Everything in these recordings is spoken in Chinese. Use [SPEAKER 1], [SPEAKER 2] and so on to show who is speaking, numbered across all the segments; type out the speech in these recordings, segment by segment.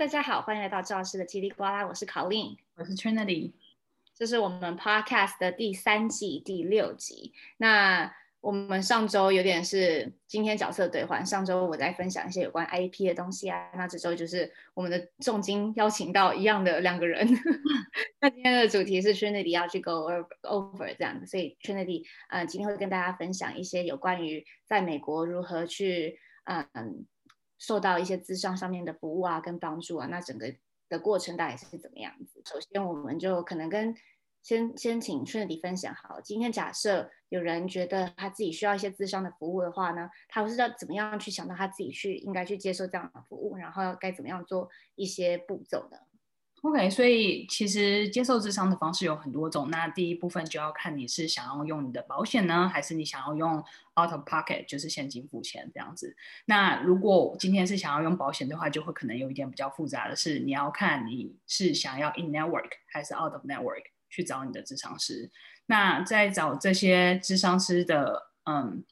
[SPEAKER 1] 大家好，欢迎来到赵老师的叽里呱啦，我是 Colleen，
[SPEAKER 2] 我是 Trinity，
[SPEAKER 1] 这是我们 Podcast 的第三季第六集。那我们上周有点是今天角色对换，上周我在分享一些有关 IP 的东西啊，那这周就是我们的重金邀请到一样的两个人。那今天的主题是 Trinity 要去 go over 这样子，所以 Trinity 呃今天会跟大家分享一些有关于在美国如何去嗯。受到一些咨商上面的服务啊，跟帮助啊，那整个的过程大概是怎么样子？首先，我们就可能跟先先请春迪分享好。今天假设有人觉得他自己需要一些咨商的服务的话呢，他会是要怎么样去想到他自己去应该去接受这样的服务，然后要该怎么样做一些步骤呢
[SPEAKER 2] ？OK，所以其实接受智商的方式有很多种。那第一部分就要看你是想要用你的保险呢，还是你想要用 out of pocket，就是现金付钱这样子。那如果今天是想要用保险的话，就会可能有一点比较复杂的是，你要看你是想要 in network 还是 out of network 去找你的智商师。那在找这些智商师的，嗯。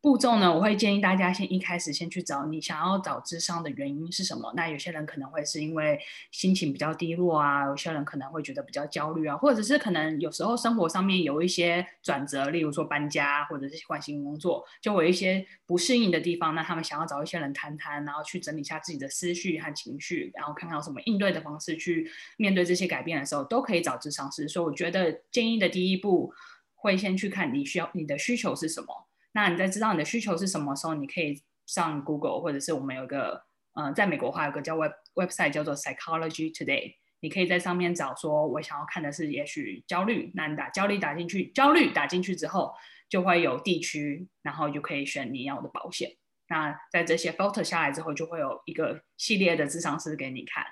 [SPEAKER 2] 步骤呢，我会建议大家先一开始先去找你想要找智商的原因是什么。那有些人可能会是因为心情比较低落啊，有些人可能会觉得比较焦虑啊，或者是可能有时候生活上面有一些转折，例如说搬家或者是换新工作，就有一些不适应的地方。那他们想要找一些人谈谈，然后去整理一下自己的思绪和情绪，然后看看有什么应对的方式去面对这些改变的时候，都可以找智商师。所以我觉得建议的第一步会先去看你需要你的需求是什么。那你在知道你的需求是什么时候，你可以上 Google，或者是我们有个，呃，在美国话有个叫 web website 叫做 Psychology Today，你可以在上面找说，我想要看的是也许焦虑，那你打焦虑打进去，焦虑打进去之后，就会有地区，然后就可以选你要的保险。那在这些 filter 下来之后，就会有一个系列的咨商师给你看。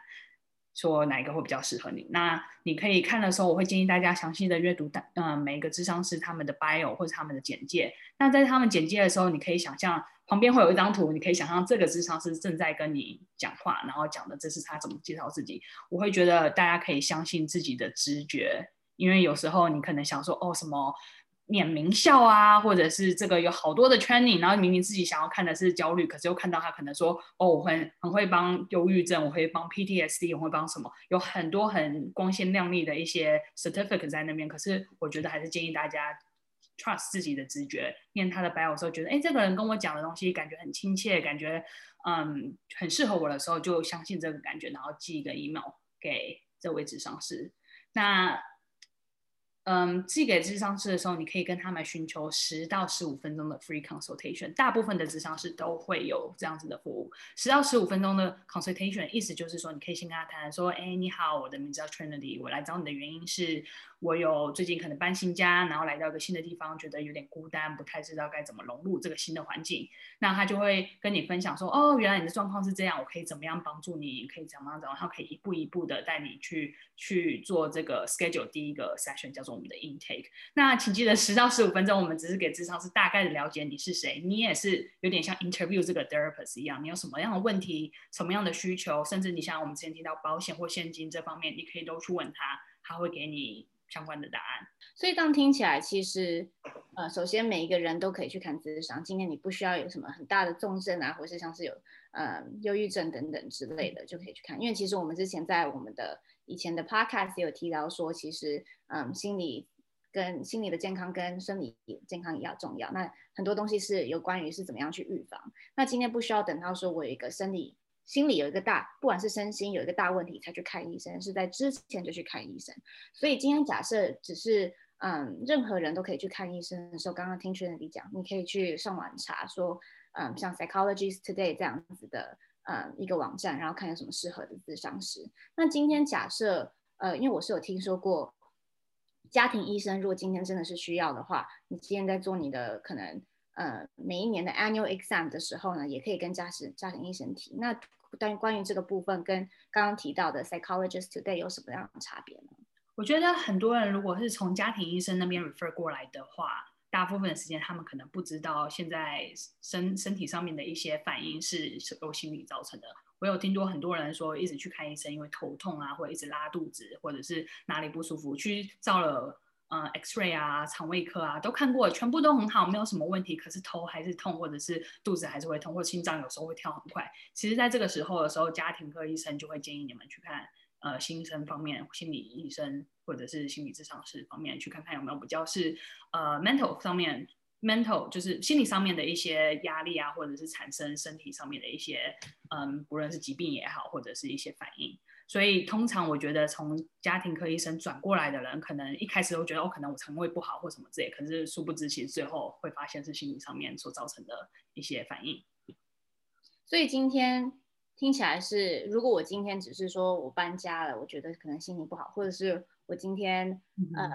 [SPEAKER 2] 说哪一个会比较适合你？那你可以看的时候，我会建议大家详细的阅读，嗯、每一个咨商师他们的 bio 或者他们的简介。那在他们简介的时候，你可以想象旁边会有一张图，你可以想象这个咨商师正在跟你讲话，然后讲的这是他怎么介绍自己。我会觉得大家可以相信自己的直觉，因为有时候你可能想说，哦，什么。念名校啊，或者是这个有好多的 training，然后明明自己想要看的是焦虑，可是又看到他可能说，哦，我会很会帮忧郁症，我会帮 PTSD，我会帮什么，有很多很光鲜亮丽的一些 certificate 在那边。可是我觉得还是建议大家 trust 自己的直觉，念他的 bio 的时候，觉得哎，这个人跟我讲的东西感觉很亲切，感觉嗯很适合我的时候，就相信这个感觉，然后寄一个 email 给这位咨商师。那嗯，寄给咨商师的时候，你可以跟他们寻求十到十五分钟的 free consultation。大部分的咨商师都会有这样子的服务。十到十五分钟的 consultation，意思就是说，你可以先跟他谈说，哎，你好，我的名字叫 Trinity，我来找你的原因是。我有最近可能搬新家，然后来到一个新的地方，觉得有点孤单，不太知道该怎么融入这个新的环境。那他就会跟你分享说，哦，原来你的状况是这样，我可以怎么样帮助你？可以怎么样怎么样？他可以一步一步的带你去去做这个 schedule 第一个 session，叫做我们的 intake。那请记得十到十五分钟，我们只是给智商是大概的了解你是谁，你也是有点像 interview 这个 therapist 一样，你有什么样的问题，什么样的需求，甚至你像我们之前提到保险或现金这方面，你可以都去问他，他会给你。相关的答案，
[SPEAKER 1] 所以这样听起来，其实，呃，首先每一个人都可以去看智商。今天你不需要有什么很大的重症啊，或是像是有呃忧郁症等等之类的，就可以去看。因为其实我们之前在我们的以前的 podcast 有提到说，其实嗯，心理跟心理的健康跟生理健康也要重要。那很多东西是有关于是怎么样去预防。那今天不需要等到说我有一个生理。心理有一个大，不管是身心有一个大问题才去看医生，是在之前就去看医生。所以今天假设只是嗯，任何人都可以去看医生的时候，刚刚听 Trinity 讲，你可以去上网查说，嗯，像 Psychologist Today 这样子的嗯一个网站，然后看有什么适合的咨商师。那今天假设呃，因为我是有听说过家庭医生，如果今天真的是需要的话，你今天在做你的可能呃每一年的 Annual Exam 的时候呢，也可以跟家事家庭医生提那。关于关于这个部分，跟刚刚提到的 Psychologist Today 有什么样的差别呢？
[SPEAKER 2] 我觉得很多人如果是从家庭医生那边 refer 过来的话，大部分的时间他们可能不知道现在身身体上面的一些反应是是由心理造成的。我有听多很多人说，一直去看医生，因为头痛啊，或者一直拉肚子，或者是哪里不舒服，去照了呃 X-ray 啊、肠胃科啊都看过，全部都很好，没有什么问题。可是头还是痛，或者是肚子还是会痛，或心脏有时候会跳很快。其实，在这个时候的时候，家庭科医生就会建议你们去看呃心生方面心理医生，或者是心理咨商师方面去看看有没有比较是呃 mental 上面。mental 就是心理上面的一些压力啊，或者是产生身体上面的一些，嗯，不论是疾病也好，或者是一些反应。所以通常我觉得从家庭科医生转过来的人，可能一开始都觉得哦，可能我肠胃不好或什么之类，可是殊不知其实最后会发现是心理上面所造成的一些反应。
[SPEAKER 1] 所以今天听起来是，如果我今天只是说我搬家了，我觉得可能心情不好，或者是我今天、嗯、呃。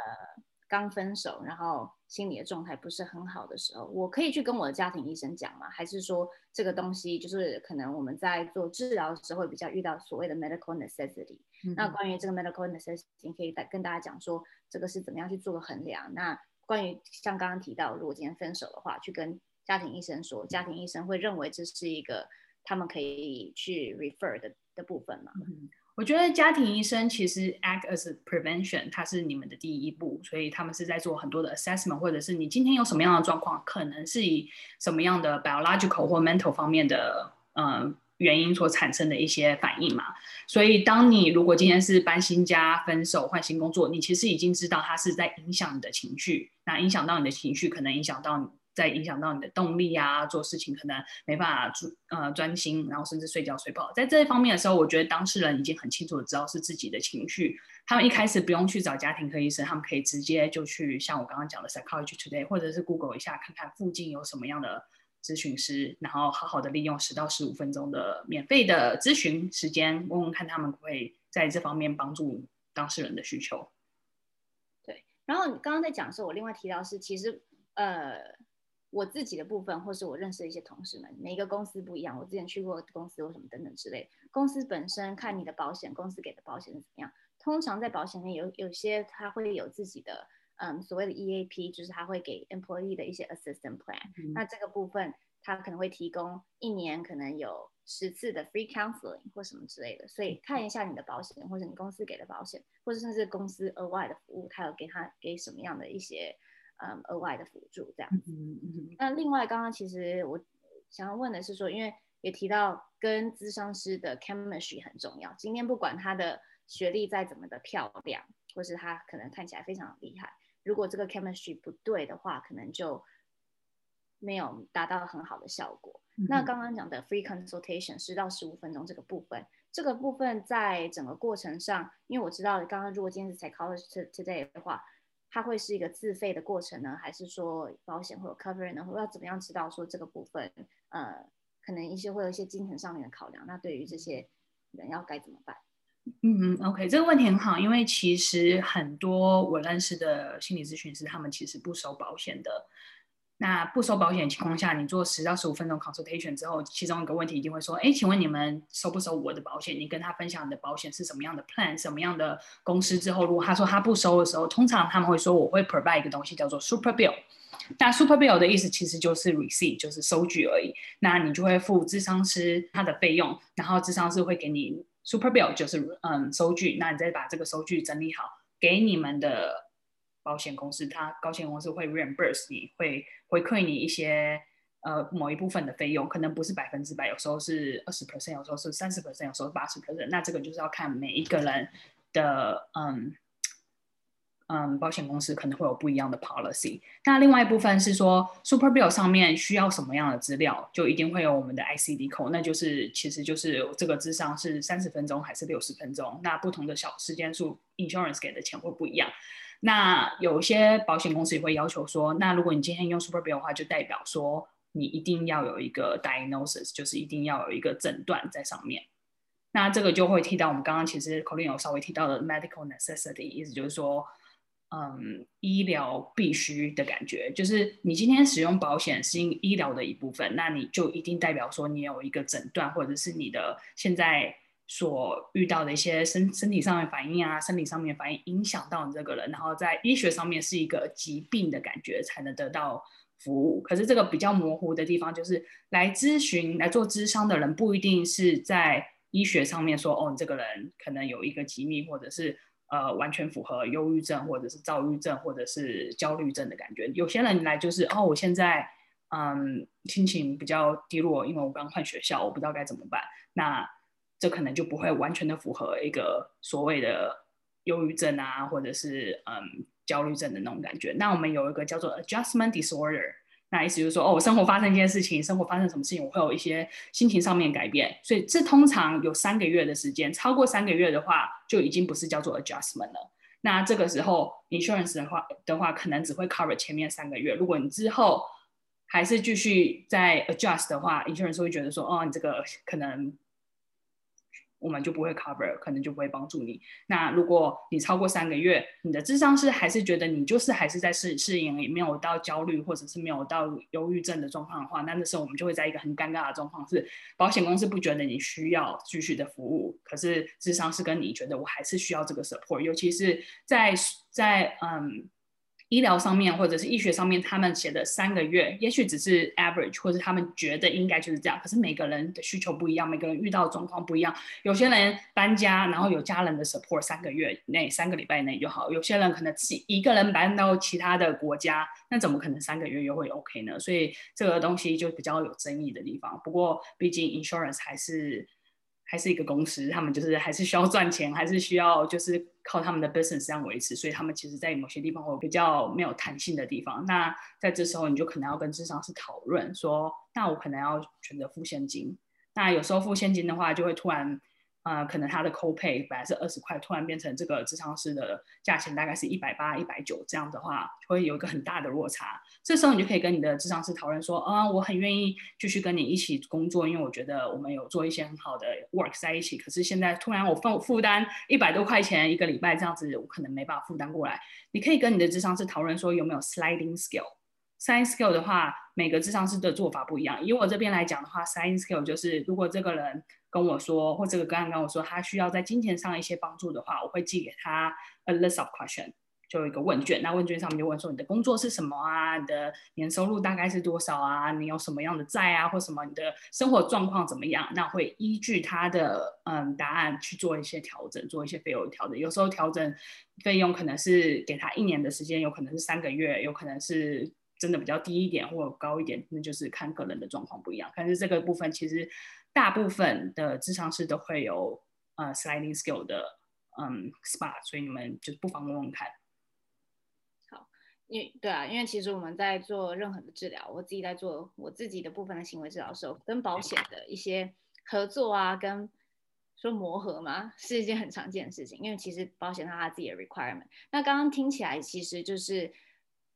[SPEAKER 1] 刚分手，然后心理的状态不是很好的时候，我可以去跟我的家庭医生讲吗？还是说这个东西就是可能我们在做治疗的时候会比较遇到所谓的 medical necessity？嗯。那关于这个 medical necessity，可以跟大家讲说这个是怎么样去做个衡量？那关于像刚刚提到，如果今天分手的话，去跟家庭医生说，家庭医生会认为这是一个他们可以去 refer 的的部分吗？
[SPEAKER 2] 嗯我觉得家庭医生其实 act as prevention，它是你们的第一步，所以他们是在做很多的 assessment，或者是你今天有什么样的状况，可能是以什么样的 biological 或 mental 方面的呃原因所产生的一些反应嘛。所以当你如果今天是搬新家、分手、换新工作，你其实已经知道它是在影响你的情绪，那影响到你的情绪，可能影响到你。在影响到你的动力啊，做事情可能没办法专呃专心，然后甚至睡觉睡不好。在这一方面的时候，我觉得当事人已经很清楚的知道是自己的情绪。他们一开始不用去找家庭科医生，他们可以直接就去像我刚刚讲的 Psychology Today，或者是 Google 一下，看看附近有什么样的咨询师，然后好好的利用十到十五分钟的免费的咨询时间，问问看他们会在这方面帮助当事人的需求。
[SPEAKER 1] 对，然后你刚刚在讲的时候，我另外提到是其实呃。我自己的部分，或是我认识的一些同事们，每一个公司不一样。我之前去过公司或什么等等之类。公司本身看你的保险，公司给的保险是怎么样？通常在保险里面有有些它会有自己的，嗯，所谓的 EAP，就是它会给 employee 的一些 assistant plan。嗯。那这个部分它可能会提供一年可能有十次的 free counseling 或什么之类的。所以看一下你的保险，或者你公司给的保险，或者甚至公司额外的服务，它有给他给什么样的一些。嗯，额外的辅助这样子。嗯嗯。那另外，刚刚其实我想要问的是说，因为也提到跟咨商师的 chemistry 很重要。今天不管他的学历再怎么的漂亮，或是他可能看起来非常厉害，如果这个 chemistry 不对的话，可能就没有达到很好的效果。嗯。那刚刚讲的 free consultation 十到十五分钟这个部分，这个部分在整个过程上，因为我知道刚刚如果今天是 psychology today 的话。它会是一个自费的过程呢，还是说保险会有 cover 呢？或要怎么样知道说这个部分，呃，可能一些会有一些精神上面的考量？那对于这些人要该怎么办？
[SPEAKER 2] 嗯嗯，OK，这个问题很好，因为其实很多我认识的心理咨询师，他们其实不收保险的。那不收保险情况下，你做十到十五分钟 consultation 之后，其中一个问题一定会说：哎，请问你们收不收我的保险？你跟他分享你的保险是什么样的 plan，什么样的公司之后，如果他说他不收的时候，通常他们会说我会 provide 一个东西叫做 super bill。那 super bill 的意思其实就是 receipt，就是收据而已。那你就会付咨商师他的费用，然后咨商师会给你 super bill，就是嗯收据。那你再把这个收据整理好，给你们的。保险公司，它保险公司会 reimburse 你，会回馈你一些呃某一部分的费用，可能不是百分之百，有时候是二十 percent，有时候是三十 percent，有时候八十 percent。那这个就是要看每一个人的嗯嗯保险公司可能会有不一样的 policy。那另外一部分是说 super bill 上面需要什么样的资料，就一定会有我们的 ICD code，那就是其实就是这个咨商是三十分钟还是六十分钟，那不同的小时间数 insurance 给的钱会不一样。那有些保险公司也会要求说，那如果你今天用 Super Bill 的话，就代表说你一定要有一个 diagnosis，就是一定要有一个诊断在上面。那这个就会提到我们刚刚其实 Colin 有稍微提到的 medical necessity，意思就是说，嗯，医疗必须的感觉，就是你今天使用保险是医疗的一部分，那你就一定代表说你有一个诊断，或者是你的现在。所遇到的一些身身体上面反应啊，生理上面反应影响到你这个人，然后在医学上面是一个疾病的感觉才能得到服务。可是这个比较模糊的地方就是，来咨询来做咨商的人不一定是在医学上面说，哦，你这个人可能有一个疾病，或者是呃完全符合忧郁症或者是躁郁症或者是焦虑症的感觉。有些人来就是哦，我现在嗯心情比较低落，因为我刚换学校，我不知道该怎么办。那这可能就不会完全的符合一个所谓的忧郁症啊，或者是嗯焦虑症的那种感觉。那我们有一个叫做 adjustment disorder。那意思就是说，哦，我生活发生一件事情，生活发生什么事情，我会有一些心情上面改变，所以这通常有三个月的时间，超过三个月的话，就已经不是叫做 adjustment 了。那这个时候，insurance 的话的话，可能只会 cover 前面三个月。如果你之后还是继续在 adjust 的话，insurance 会觉得说，哦，你这个可能。我们就不会 cover，可能就不会帮助你。那如果你超过三个月，你的智商师还是觉得你就是还是在适适应，也没有到焦虑或者是没有到忧郁症的状况的话，那那时候我们就会在一个很尴尬的状况，是保险公司不觉得你需要继续的服务，可是智商师跟你觉得我还是需要这个 support，尤其是在在嗯。医疗上面或者是医学上面，他们写的三个月，也许只是 average，或者他们觉得应该就是这样。可是每个人的需求不一样，每个人遇到的状况不一样。有些人搬家，然后有家人的 support，三个月内、三个礼拜内就好。有些人可能自己一个人搬到其他的国家，那怎么可能三个月又会 OK 呢？所以这个东西就比较有争议的地方。不过毕竟 insurance 还是。还是一个公司，他们就是还是需要赚钱，还是需要就是靠他们的 business 这样维持，所以他们其实，在某些地方会比较没有弹性的地方。那在这时候，你就可能要跟智商师讨论说，那我可能要选择付现金。那有时候付现金的话，就会突然。呃，可能他的 copay 本来是二十块，突然变成这个智商师的价钱大概是一百八、一百九，这样的话会有一个很大的落差。这时候你就可以跟你的智商师讨论说，啊、我很愿意继续跟你一起工作，因为我觉得我们有做一些很好的 work 在一起。可是现在突然我负负担一百多块钱一个礼拜这样子，我可能没办法负担过来。你可以跟你的智商师讨论说，有没有 sliding scale。sliding scale 的话，每个智商师的做法不一样。以我这边来讲的话，sliding scale 就是如果这个人。跟我说，或这个个案跟我说，他需要在金钱上一些帮助的话，我会寄给他 a list of question，就有一个问卷。那问卷上面就问说，你的工作是什么啊？你的年收入大概是多少啊？你有什么样的债啊？或什么？你的生活状况怎么样？那会依据他的嗯答案去做一些调整，做一些费用调整。有时候调整费用可能是给他一年的时间，有可能是三个月，有可能是真的比较低一点或者高一点，那就是看个人的状况不一样。但是这个部分其实。大部分的咨商师都会有呃 sliding scale 的嗯 spot，所以你们就不妨问问看。
[SPEAKER 1] 好，因对啊，因为其实我们在做任何的治疗，我自己在做我自己的部分的行为治疗的时候，跟保险的一些合作啊，跟说磨合嘛，是一件很常见的事情。因为其实保险它自己的 requirement，那刚刚听起来其实就是。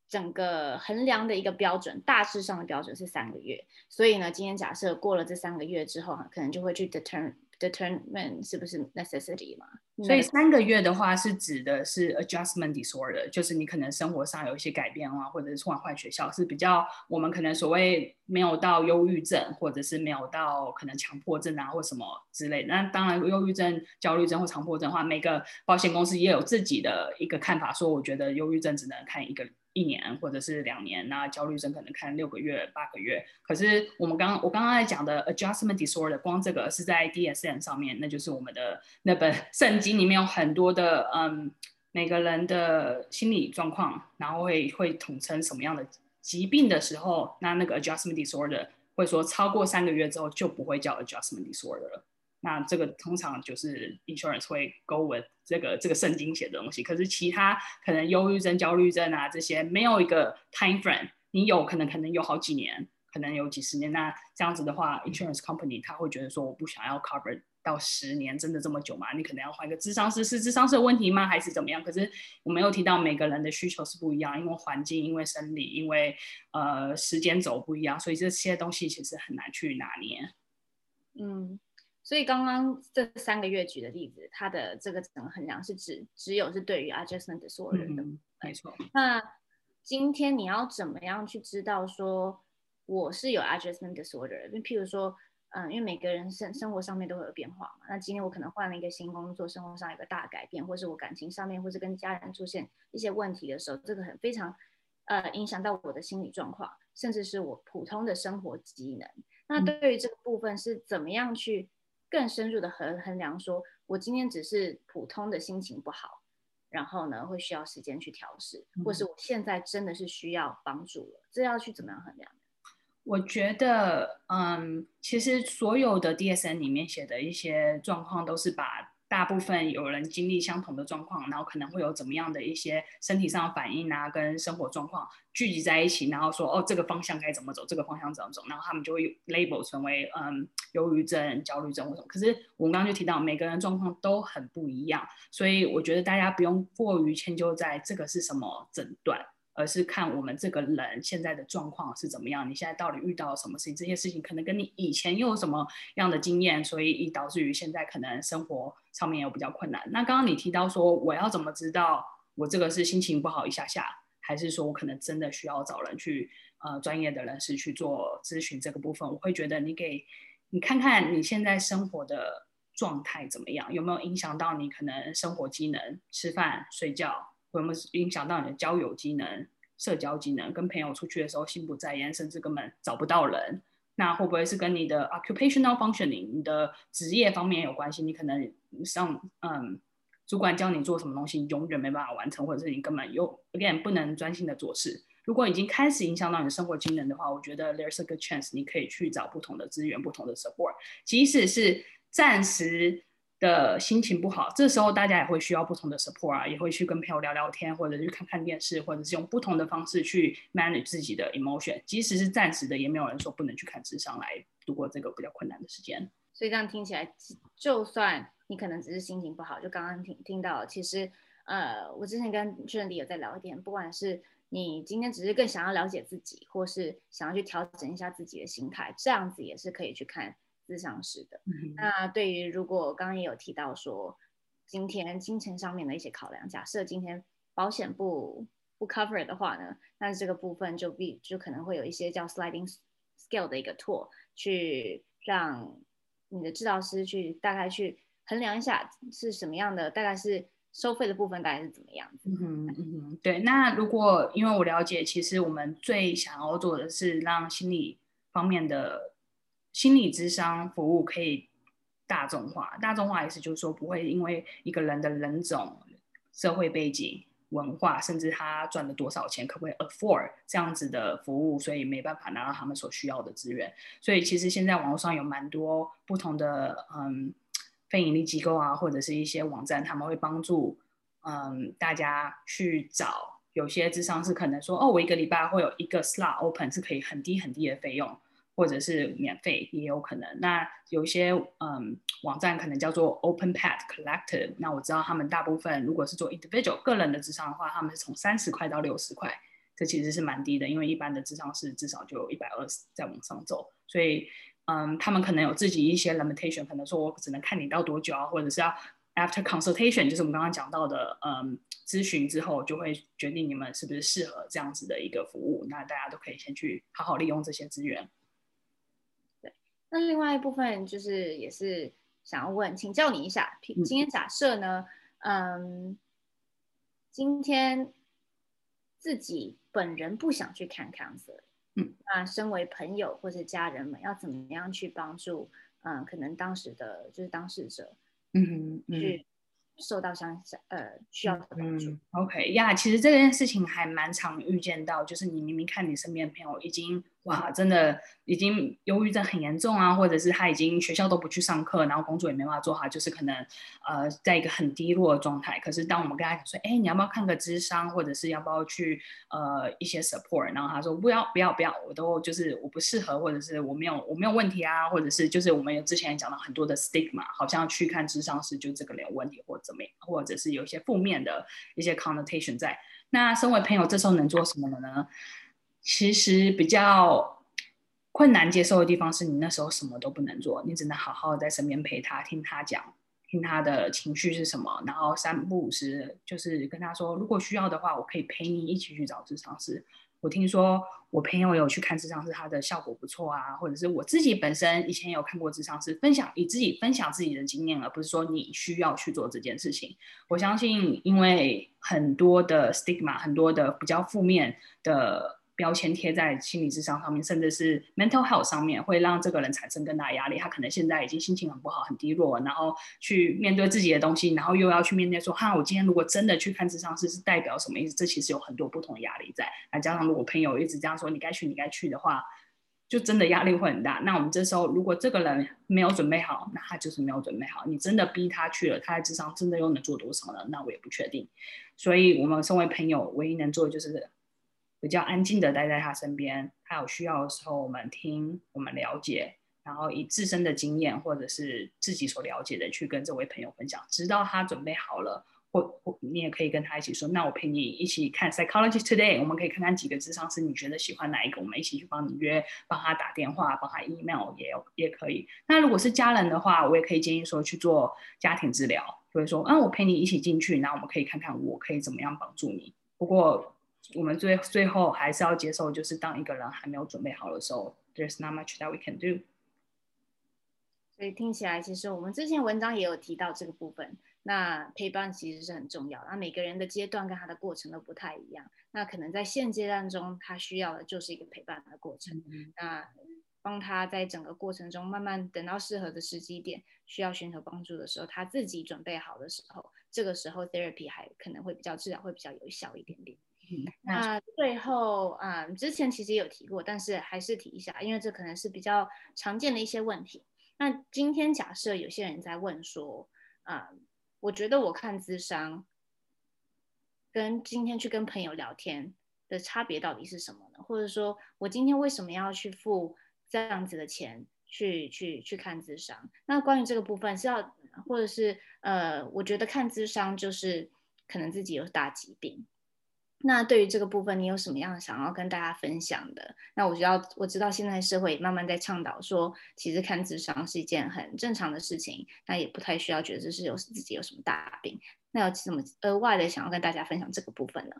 [SPEAKER 1] 整个衡量的一个标准，大致上的标准是三个月。所以呢，今天假设过了这三个月之后，可能就会去 determine determine 是不是 necessity 嘛。
[SPEAKER 2] 所以三个月的话是指的是 adjustment disorder，就是你可能生活上有一些改变啊，或者是突然换学校，是比较我们可能所谓没有到忧郁症，或者是没有到可能强迫症啊或什么之类的。那当然，忧郁症、焦虑症或强迫症的话，每个保险公司也有自己的一个看法，说我觉得忧郁症只能看一个。一年或者是两年，那焦虑症可能看六个月、八个月。可是我们刚我刚刚在讲的 adjustment disorder，光这个是在 DSM 上面，那就是我们的那本圣经里面有很多的嗯，每个人的心理状况，然后会会统称什么样的疾病的时候，那那个 adjustment disorder 会说超过三个月之后就不会叫 adjustment disorder 了。那这个通常就是 insurance 会 go with 这个这个圣经写的东西，可是其他可能忧郁症、焦虑症啊这些没有一个 time frame，你有可能可能有好几年，可能有几十年。那这样子的话，insurance company 他会觉得说我不想要 cover 到十年，真的这么久吗？你可能要换一个智商师，是智商师的问题吗？还是怎么样？可是我没有提到每个人的需求是不一样，因为环境、因为生理、因为呃时间轴不一样，所以这些东西其实很难去拿捏。
[SPEAKER 1] 嗯。所以刚刚这三个月举的例子，它的这个整个衡量是指只有是对于 adjustment disorder 的，
[SPEAKER 2] 嗯，没错。
[SPEAKER 1] 那今天你要怎么样去知道说我是有 adjustment disorder？就譬如说，嗯，因为每个人生生活上面都会有变化嘛。那今天我可能换了一个新工作，生活上有个大改变，或是我感情上面，或是跟家人出现一些问题的时候，这个很非常呃影响到我的心理状况，甚至是我普通的生活机能。那对于这个部分是怎么样去？更深入的衡衡量，说我今天只是普通的心情不好，然后呢会需要时间去调试，或是我现在真的是需要帮助了，这要去怎么样衡量？
[SPEAKER 2] 我觉得，嗯，其实所有的 DSM 里面写的一些状况都是把。大部分有人经历相同的状况，然后可能会有怎么样的一些身体上反应啊，跟生活状况聚集在一起，然后说哦，这个方向该怎么走，这个方向怎么走，然后他们就会 label 成为嗯，忧郁症、焦虑症或什么。可是我们刚刚就提到，每个人状况都很不一样，所以我觉得大家不用过于迁就在这个是什么诊断。而是看我们这个人现在的状况是怎么样，你现在到底遇到了什么事情？这些事情可能跟你以前又有什么样的经验，所以以导致于现在可能生活上面有比较困难。那刚刚你提到说，我要怎么知道我这个是心情不好一下下，还是说我可能真的需要找人去呃专业的人士去做咨询这个部分？我会觉得你给你看看你现在生活的状态怎么样，有没有影响到你可能生活机能、吃饭、睡觉。有没有影响到你的交友机能、社交机能？跟朋友出去的时候心不在焉，甚至根本找不到人。那会不会是跟你的 occupational functioning、你的职业方面有关系？你可能上嗯，主管叫你做什么东西，永远没办法完成，或者是你根本又 again 不能专心的做事。如果已经开始影响到你的生活机能的话，我觉得 there's a good chance 你可以去找不同的资源、不同的 support，即使是暂时。的心情不好，这时候大家也会需要不同的 support 啊，也会去跟朋友聊聊天，或者去看看电视，或者是用不同的方式去 manage 自己的 emotion。即使是暂时的，也没有人说不能去看智商来度过这个比较困难的时间。
[SPEAKER 1] 所以这样听起来，就算你可能只是心情不好，就刚刚听听到，其实呃，我之前跟确认李有在聊一点，不管是你今天只是更想要了解自己，或是想要去调整一下自己的心态，这样子也是可以去看。咨商师的，那对于如果刚刚也有提到说，今天金钱上面的一些考量，假设今天保险不不 cover 的话呢，那这个部分就必就可能会有一些叫 sliding scale 的一个 tool，去让你的治疗师去大概去衡量一下是什么样的，大概是收费的部分大概是怎么样子。
[SPEAKER 2] 嗯哼嗯，对。那如果因为我了解，其实我们最想要做的是让心理方面的。心理咨商服务可以大众化，大众化意思就是说不会因为一个人的人种、社会背景、文化，甚至他赚了多少钱，可不可以 afford 这样子的服务，所以没办法拿到他们所需要的资源。所以其实现在网络上有蛮多不同的嗯非盈利机构啊，或者是一些网站，他们会帮助嗯大家去找有些智商是可能说哦，我一个礼拜会有一个 slot open 是可以很低很低的费用。或者是免费也有可能。那有一些嗯网站可能叫做 Open Path Collective。那我知道他们大部分如果是做 individual 个人的智商的话，他们是从三十块到六十块，这其实是蛮低的，因为一般的智商是至少就一百二十再往上走。所以嗯，他们可能有自己一些 limitation，可能说我只能看你到多久啊，或者是要 after consultation，就是我们刚刚讲到的嗯咨询之后，就会决定你们是不是适合这样子的一个服务。那大家都可以先去好好利用这些资源。
[SPEAKER 1] 那另外一部分就是也是想要问，请教你一下，今天假设呢，嗯，今天自己本人不想去看 counselor，嗯，那身为朋友或者家人们要怎么样去帮助，嗯，可能当时的就是当事者，嗯嗯，去受到相呃需要的帮助。
[SPEAKER 2] 嗯，OK 呀，其实这件事情还蛮常遇见到，就是你明明看你身边的朋友已经。哇，真的已经忧郁症很严重啊，或者是他已经学校都不去上课，然后工作也没办法做好，就是可能呃在一个很低落的状态。可是当我们跟他讲说，哎，你要不要看个智商，或者是要不要去呃一些 support，然后他说不要不要不要，我都就是我不适合，或者是我没有我没有问题啊，或者是就是我们有之前讲到很多的 stigma，好像去看智商是就这个没有问题或者怎么样，或者是有一些负面的一些 connotation 在。那身为朋友，这时候能做什么的呢？其实比较困难接受的地方是你那时候什么都不能做，你只能好好在身边陪他，听他讲，听他的情绪是什么，然后三不五时就是跟他说，如果需要的话，我可以陪你一起去找智商师。我听说我朋友有去看智商师，他的效果不错啊，或者是我自己本身以前有看过智商师，分享你自己分享自己的经验，而不是说你需要去做这件事情。我相信，因为很多的 stigma，很多的比较负面的。标签贴在心理智商上面，甚至是 mental health 上面，会让这个人产生更大压力。他可能现在已经心情很不好、很低落，然后去面对自己的东西，然后又要去面对说，哈，我今天如果真的去看智商师，是代表什么意思？这其实有很多不同的压力在。那加上如果朋友一直这样说，你该去，你该去的话，就真的压力会很大。那我们这时候，如果这个人没有准备好，那他就是没有准备好。你真的逼他去了，他的智商真的又能做多少呢？那我也不确定。所以，我们身为朋友，唯一能做的就是。比较安静的待在他身边，他有需要的时候，我们听，我们了解，然后以自身的经验或者是自己所了解的去跟这位朋友分享，直到他准备好了，或或你也可以跟他一起说，那我陪你一起看 Psychology Today，我们可以看看几个咨商师，你觉得喜欢哪一个，我们一起去帮你约，帮他打电话，帮他 email 也有也可以。那如果是家人的话，我也可以建议说去做家庭治疗，就会说，嗯，我陪你一起进去，然后我们可以看看我可以怎么样帮助你。不过。我们最最后还是要接受，就是当一个人还没有准备好的时候，There's not much that we can do。
[SPEAKER 1] 所以听起来，其实我们之前文章也有提到这个部分。那陪伴其实是很重要的，那每个人的阶段跟他的过程都不太一样。那可能在现阶段中，他需要的就是一个陪伴的过程。嗯、那帮他在整个过程中，慢慢等到适合的时机点，需要寻求帮助的时候，他自己准备好的时候，这个时候 therapy 还可能会比较治疗会比较有效一点点。那最后啊、之前其实有提过，但是还是提一下，因为这可能是比较常见的一些问题。那今天假设有些人在问说，啊、我觉得我看智商跟今天去跟朋友聊天的差别到底是什么呢？或者说我今天为什么要去付这样子的钱去去去看智商？那关于这个部分是要，或者是呃，我觉得看智商就是可能自己有大疾病。那对于这个部分，你有什么样想要跟大家分享的？那我知道，我知道现在社会慢慢在倡导说，其实看智商是一件很正常的事情，那也不太需要觉得这是有自己有什么大病。那有什么额外的想要跟大家分享这个部分呢？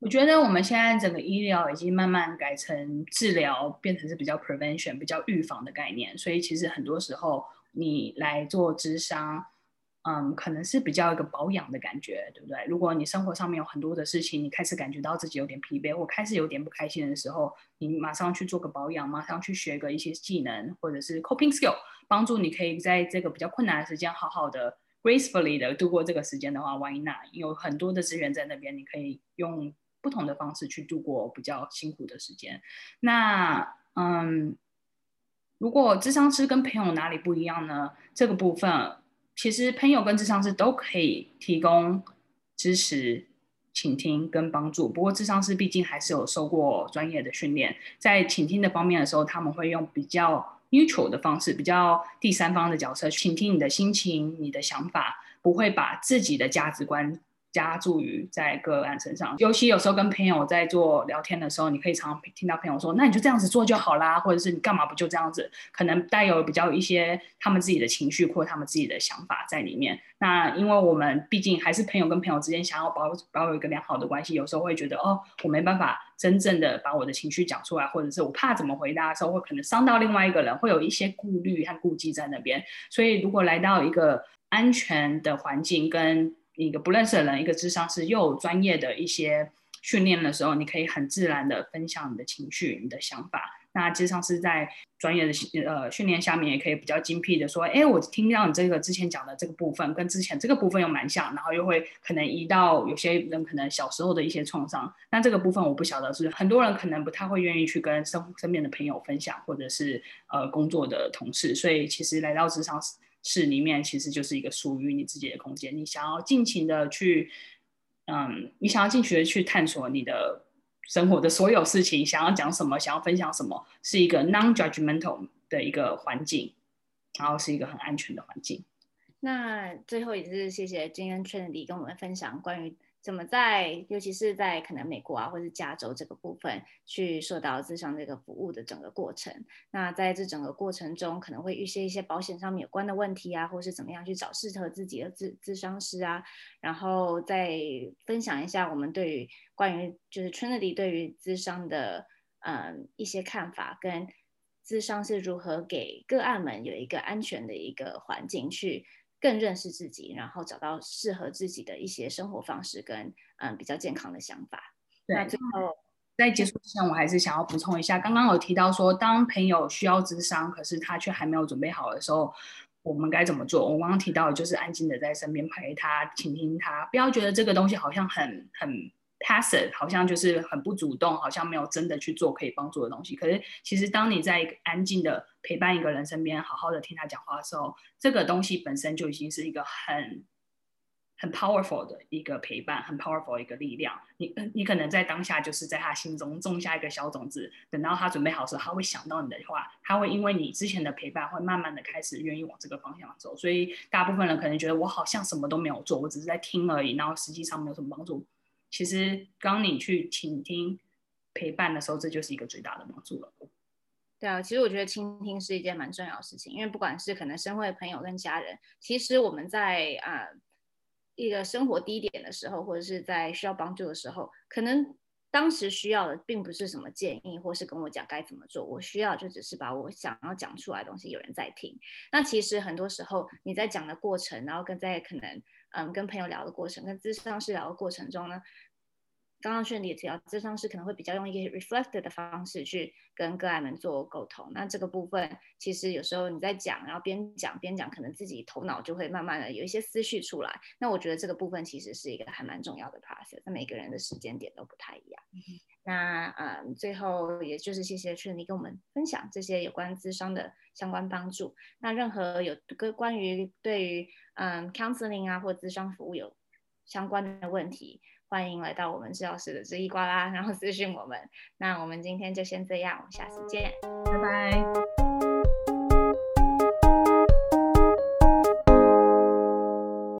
[SPEAKER 2] 我觉得我们现在整个医疗已经慢慢改成治疗，变成是比较 prevention、比较预防的概念，所以其实很多时候你来做智商。嗯，可能是比较一个保养的感觉，对不对？如果你生活上面有很多的事情，你开始感觉到自己有点疲惫，或开始有点不开心的时候，你马上去做个保养，马上去学个一些技能，或者是 coping skill，帮助你可以在这个比较困难的时间，好好的 gracefully 的度过这个时间的话，why not？有很多的资源在那边，你可以用不同的方式去度过比较辛苦的时间。那嗯，如果咨商师跟朋友哪里不一样呢？这个部分。其实朋友跟智商师都可以提供支持、倾听跟帮助。不过智商师毕竟还是有受过专业的训练，在倾听的方面的时候，他们会用比较 neutral 的方式，比较第三方的角色倾听你的心情、你的想法，不会把自己的价值观。加注于在个案身上，尤其有时候跟朋友在做聊天的时候，你可以常常听到朋友说：“那你就这样子做就好啦，或者是你干嘛不就这样子？”可能带有比较一些他们自己的情绪或他们自己的想法在里面。那因为我们毕竟还是朋友跟朋友之间，想要保保有一个良好的关系，有时候会觉得哦，我没办法真正的把我的情绪讲出来，或者是我怕怎么回答的时候，会可能伤到另外一个人，会有一些顾虑和顾忌在那边。所以如果来到一个安全的环境跟一个不认识的人，一个智商师又专业的一些训练的时候，你可以很自然的分享你的情绪、你的想法。那智商师在专业的呃训练下面，也可以比较精辟的说：“哎，我听到你这个之前讲的这个部分，跟之前这个部分又蛮像，然后又会可能移到有些人可能小时候的一些创伤。那这个部分我不晓得是很多人可能不太会愿意去跟身身边的朋友分享，或者是呃工作的同事。所以其实来到智商。室里面其实就是一个属于你自己的空间，你想要尽情的去，嗯，你想要尽情的去探索你的生活的所有事情，想要讲什么，想要分享什么，是一个 non-judgmental 的一个环境，然后是一个很安全的环境。
[SPEAKER 1] 那最后也是谢谢今天 Trinity 跟我们分享关于。怎么在，尤其是在可能美国啊，或是加州这个部分，去受到咨商这个服务的整个过程。那在这整个过程中，可能会遇见一些保险上面有关的问题啊，或是怎么样去找适合自己的咨咨商师啊。然后再分享一下我们对于关于就是 Trinity 对于咨商的嗯一些看法，跟咨商是如何给个案们有一个安全的一个环境去。更认识自己，然后找到适合自己的一些生活方式跟嗯比较健康的想法。
[SPEAKER 2] 对
[SPEAKER 1] 那最后
[SPEAKER 2] 在结束之前，我还是想要补充一下，刚刚有提到说，当朋友需要智商，可是他却还没有准备好的时候，我们该怎么做？我刚刚提到的就是安静的在身边陪他，倾听他，不要觉得这个东西好像很很 passive，好像就是很不主动，好像没有真的去做可以帮助的东西。可是其实当你在一个安静的陪伴一个人身边，好好的听他讲话的时候，这个东西本身就已经是一个很很 powerful 的一个陪伴，很 powerful 一个力量。你你可能在当下就是在他心中种下一个小种子，等到他准备好时候，他会想到你的话，他会因为你之前的陪伴，会慢慢的开始愿意往这个方向走。所以大部分人可能觉得我好像什么都没有做，我只是在听而已，然后实际上没有什么帮助。其实当你去倾听陪伴的时候，这就是一个最大的帮助了。
[SPEAKER 1] 对啊，其实我觉得倾听是一件蛮重要的事情，因为不管是可能身为朋友跟家人，其实我们在啊。一个生活低点的时候，或者是在需要帮助的时候，可能当时需要的并不是什么建议，或是跟我讲该怎么做。我需要就只是把我想要讲出来的东西有人在听。那其实很多时候你在讲的过程，然后跟在可能嗯跟朋友聊的过程，跟咨商师聊的过程中呢。刚刚顺利也提到，咨商师可能会比较用一个 reflective 的方式去跟个案们做沟通。那这个部分其实有时候你在讲，然后边讲边讲，可能自己头脑就会慢慢的有一些思绪出来。那我觉得这个部分其实是一个还蛮重要的 process。那每个人的时间点都不太一样。嗯、那嗯，最后也就是谢谢顺利跟我们分享这些有关咨商的相关帮助。那任何有个关于对于嗯 counseling 啊或咨商服务有相关的问题。欢迎来到我们治疗师的这一呱啦，然后私信我们。那我们今天就先这样，我们下次见，
[SPEAKER 2] 拜拜。